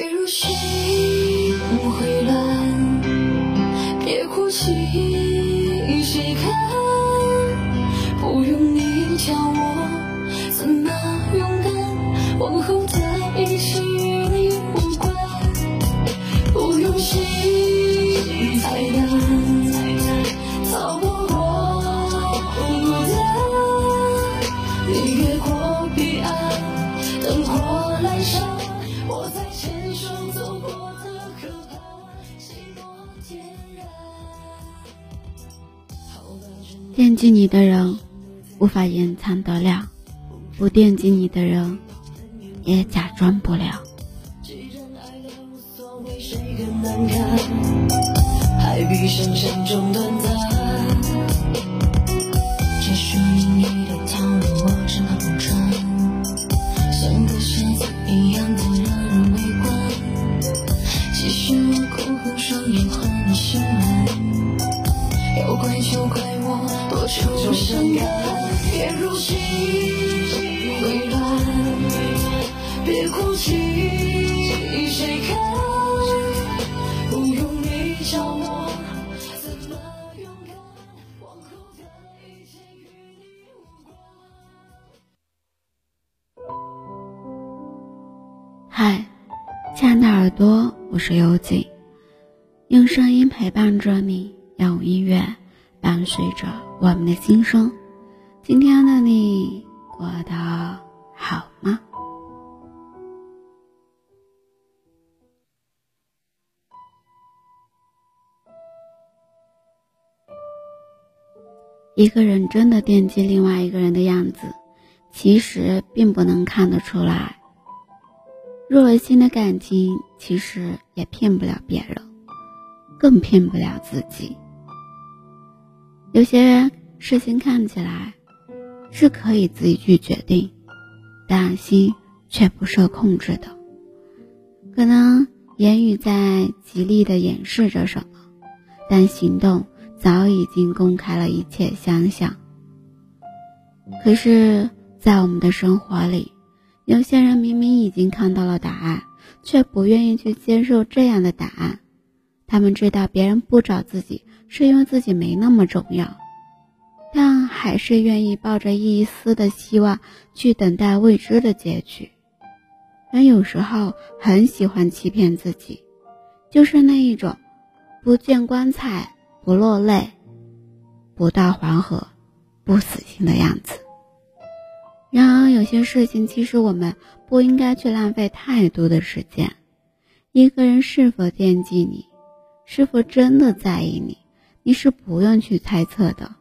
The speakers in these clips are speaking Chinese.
别入心会乱，别哭泣，谁看？不用你教我怎么勇敢，往后惦记你的人，无法隐藏得了；不惦记你的人，也假装不了。既然爱了无所谓，谁更难看？爱比想象中短暂。嗨，亲爱的耳朵，我是幽静，用声音陪伴着你，用音乐伴随着我们的心声。今天的你过得好吗？一个人真的惦记另外一个人的样子，其实并不能看得出来。入了心的感情，其实也骗不了别人，更骗不了自己。有些人事情看起来是可以自己去决定，但心却不受控制的。可能言语在极力的掩饰着什么，但行动早已经公开了一切相向。可是，在我们的生活里，有些人明明已经看到了答案，却不愿意去接受这样的答案。他们知道别人不找自己是因为自己没那么重要，但还是愿意抱着一丝的希望去等待未知的结局。人有时候很喜欢欺骗自己，就是那一种不见棺材不落泪，不到黄河不死心的样子。然而，有些事情其实我们不应该去浪费太多的时间。一个人是否惦记你，是否真的在意你，你是不用去猜测的，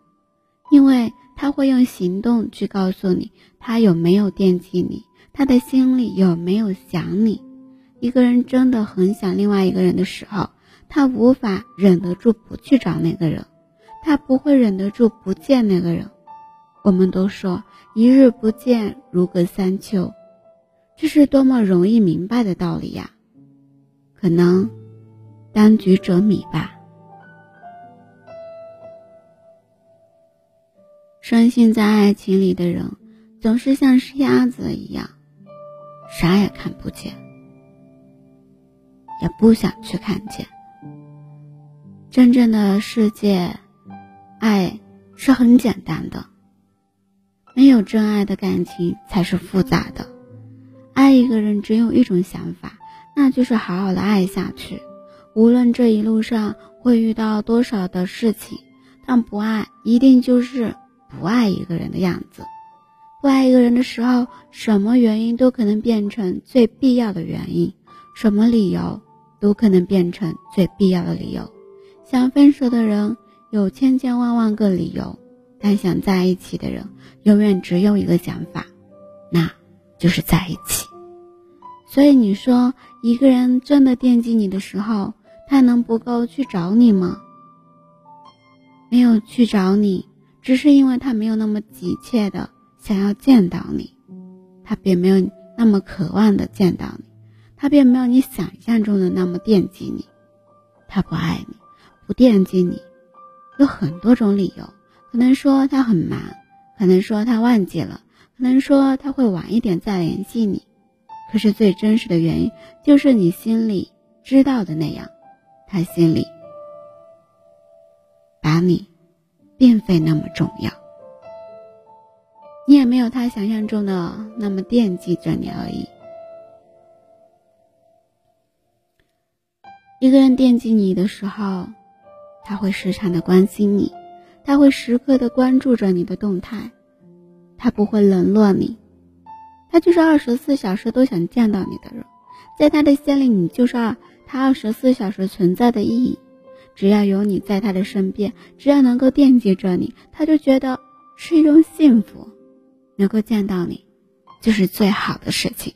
因为他会用行动去告诉你他有没有惦记你，他的心里有没有想你。一个人真的很想另外一个人的时候，他无法忍得住不去找那个人，他不会忍得住不见那个人。我们都说一日不见如隔三秋，这是多么容易明白的道理呀！可能当局者迷吧。深陷在爱情里的人，总是像是鸭子一样，啥也看不见，也不想去看见。真正的世界，爱是很简单的。没有真爱的感情才是复杂的。爱一个人只有一种想法，那就是好好的爱下去。无论这一路上会遇到多少的事情，但不爱一定就是不爱一个人的样子。不爱一个人的时候，什么原因都可能变成最必要的原因，什么理由都可能变成最必要的理由。想分手的人有千千万万个理由。但想在一起的人，永远只有一个想法，那就是在一起。所以你说，一个人真的惦记你的时候，他能不够去找你吗？没有去找你，只是因为他没有那么急切的想要见到你，他并没有那么渴望的见到你，他并没有你想象中的那么惦记你。他不爱你，不惦记你，有很多种理由。可能说他很忙，可能说他忘记了，可能说他会晚一点再联系你，可是最真实的原因，就是你心里知道的那样，他心里把你并非那么重要，你也没有他想象中的那么惦记着你而已。一个人惦记你的时候，他会时常的关心你，他会时刻的关注着你的动态，他不会冷落你。他就是二十四小时都想见到你的人，在他的心里，你就是二他二十四小时存在的意义。只要有你在他的身边，只要能够惦记着你，他就觉得是一种幸福。能够见到你，就是最好的事情。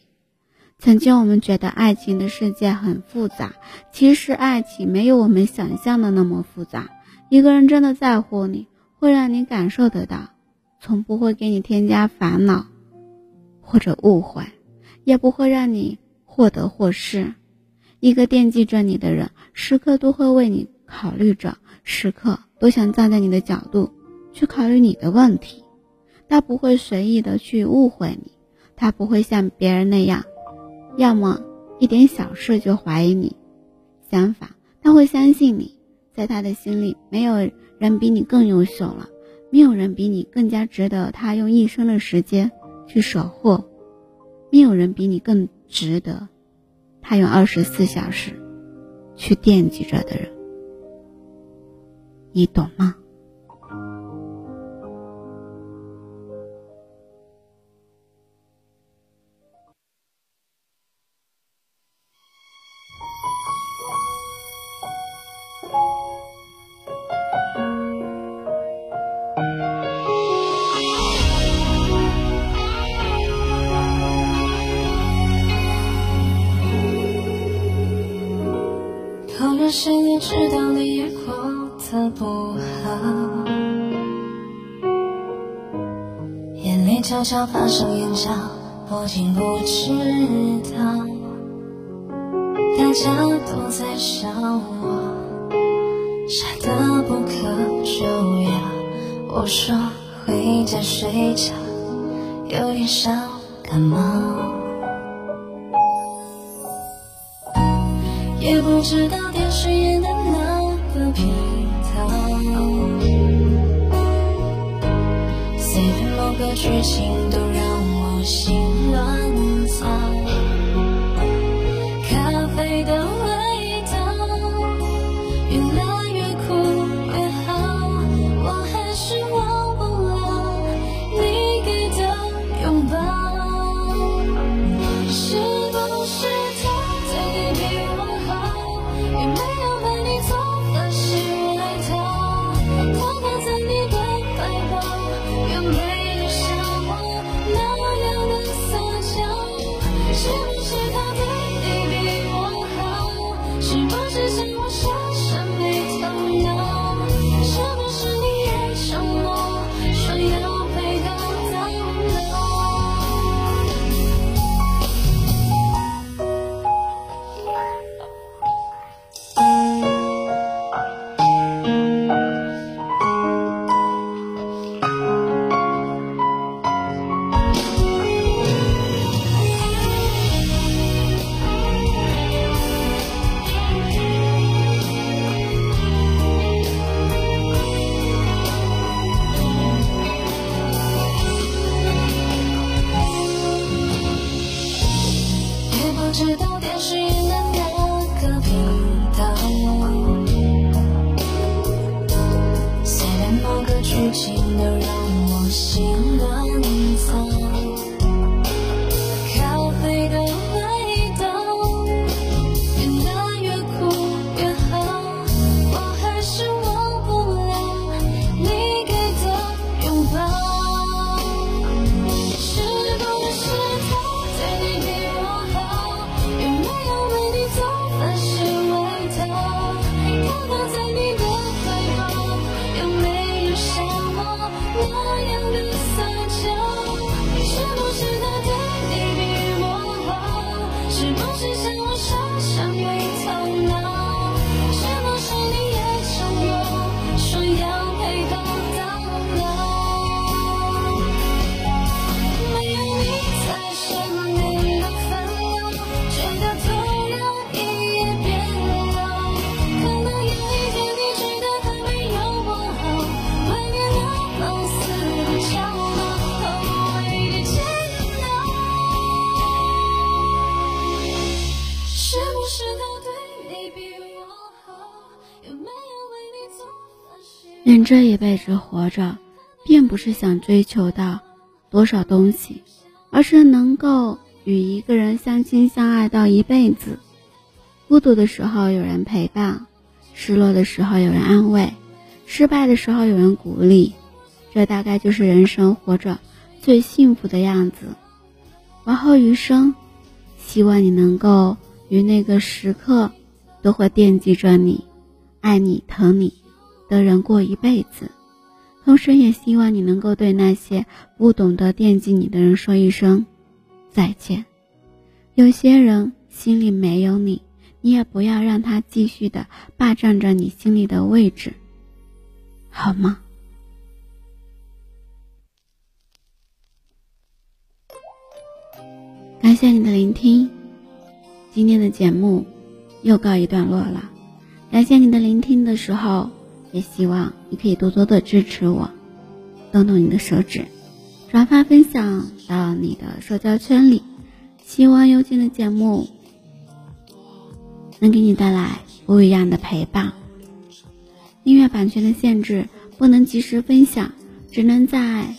曾经我们觉得爱情的世界很复杂，其实爱情没有我们想象的那么复杂。一个人真的在乎你，会让你感受得到，从不会给你添加烦恼。或者误会，也不会让你或得或失。一个惦记着你的人，时刻都会为你考虑着，时刻都想站在你的角度去考虑你的问题。他不会随意的去误会你，他不会像别人那样，要么一点小事就怀疑你。相反，他会相信你，在他的心里，没有人比你更优秀了，没有人比你更加值得他用一生的时间。去守护，没有人比你更值得。他用二十四小时去惦记着的人，你懂吗？悄悄爬上眼角，我竟不知道，大家都在笑我傻得不可救药。我说回家睡觉，有点小感冒。也不知道电视演的哪个频剧情都让我心乱糟。咖啡的味道越来越苦越好，我还是忘不了你给的拥抱，是不是他对你比我好？也没知道电视演的那个频道，虽然某个剧情都让我心乱糟。人这一辈子活着并不是想追求到多少东西而是能够与一个人相亲相爱到一辈子。孤独的时候有人陪伴失落的时候有人安慰失败的时候有人鼓励这大概就是人生活着最幸福的样子。往后余生希望你能够与那个时刻都会惦记着你、爱你、疼你。的人过一辈子，同时也希望你能够对那些不懂得惦记你的人说一声再见。有些人心里没有你，你也不要让他继续的霸占着你心里的位置，好吗？感谢你的聆听，今天的节目又告一段落了。感谢你的聆听的时候。也希望你可以多多的支持我，动动你的手指，转发分享到你的社交圈里。希望有劲的节目能给你带来不一样的陪伴。音乐版权的限制，不能及时分享，只能在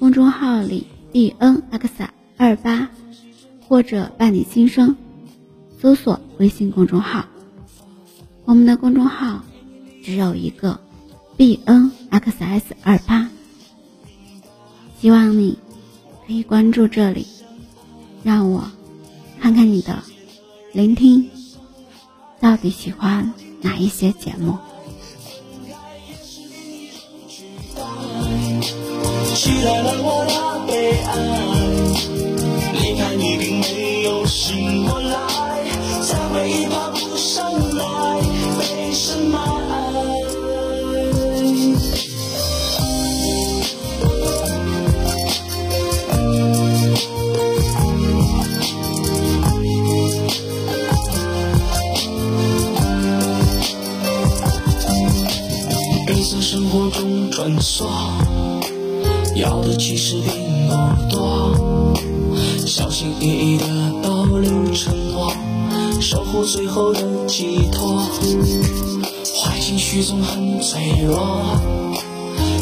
公众号里 b n x 二八或者伴你心声搜索微信公众号。我们的公众号。只有一个，b n x s 二八，希望你可以关注这里，让我看看你的聆听到底喜欢哪一些节目。穿梭，要的其实并不多，小心翼翼的保留承诺，守护最后的寄托。坏情绪总很脆弱，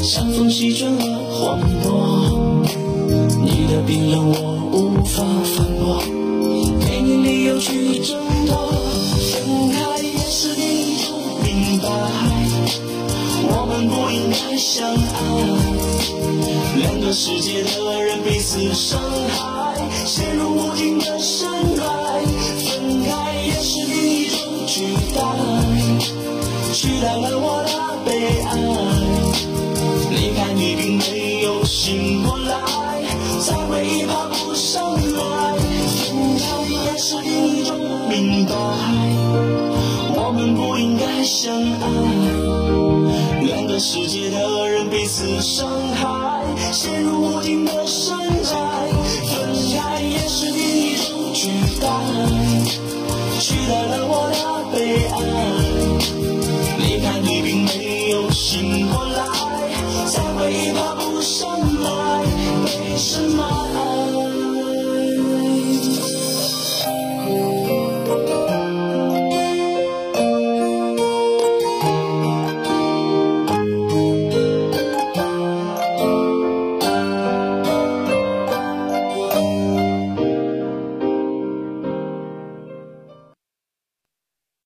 像风席卷了荒漠，你的冰冷我无法世界的人彼此伤害，陷入无尽的深海。分开也是另一种取代，取代了我的悲哀。离开你并没有醒过来，在回忆旁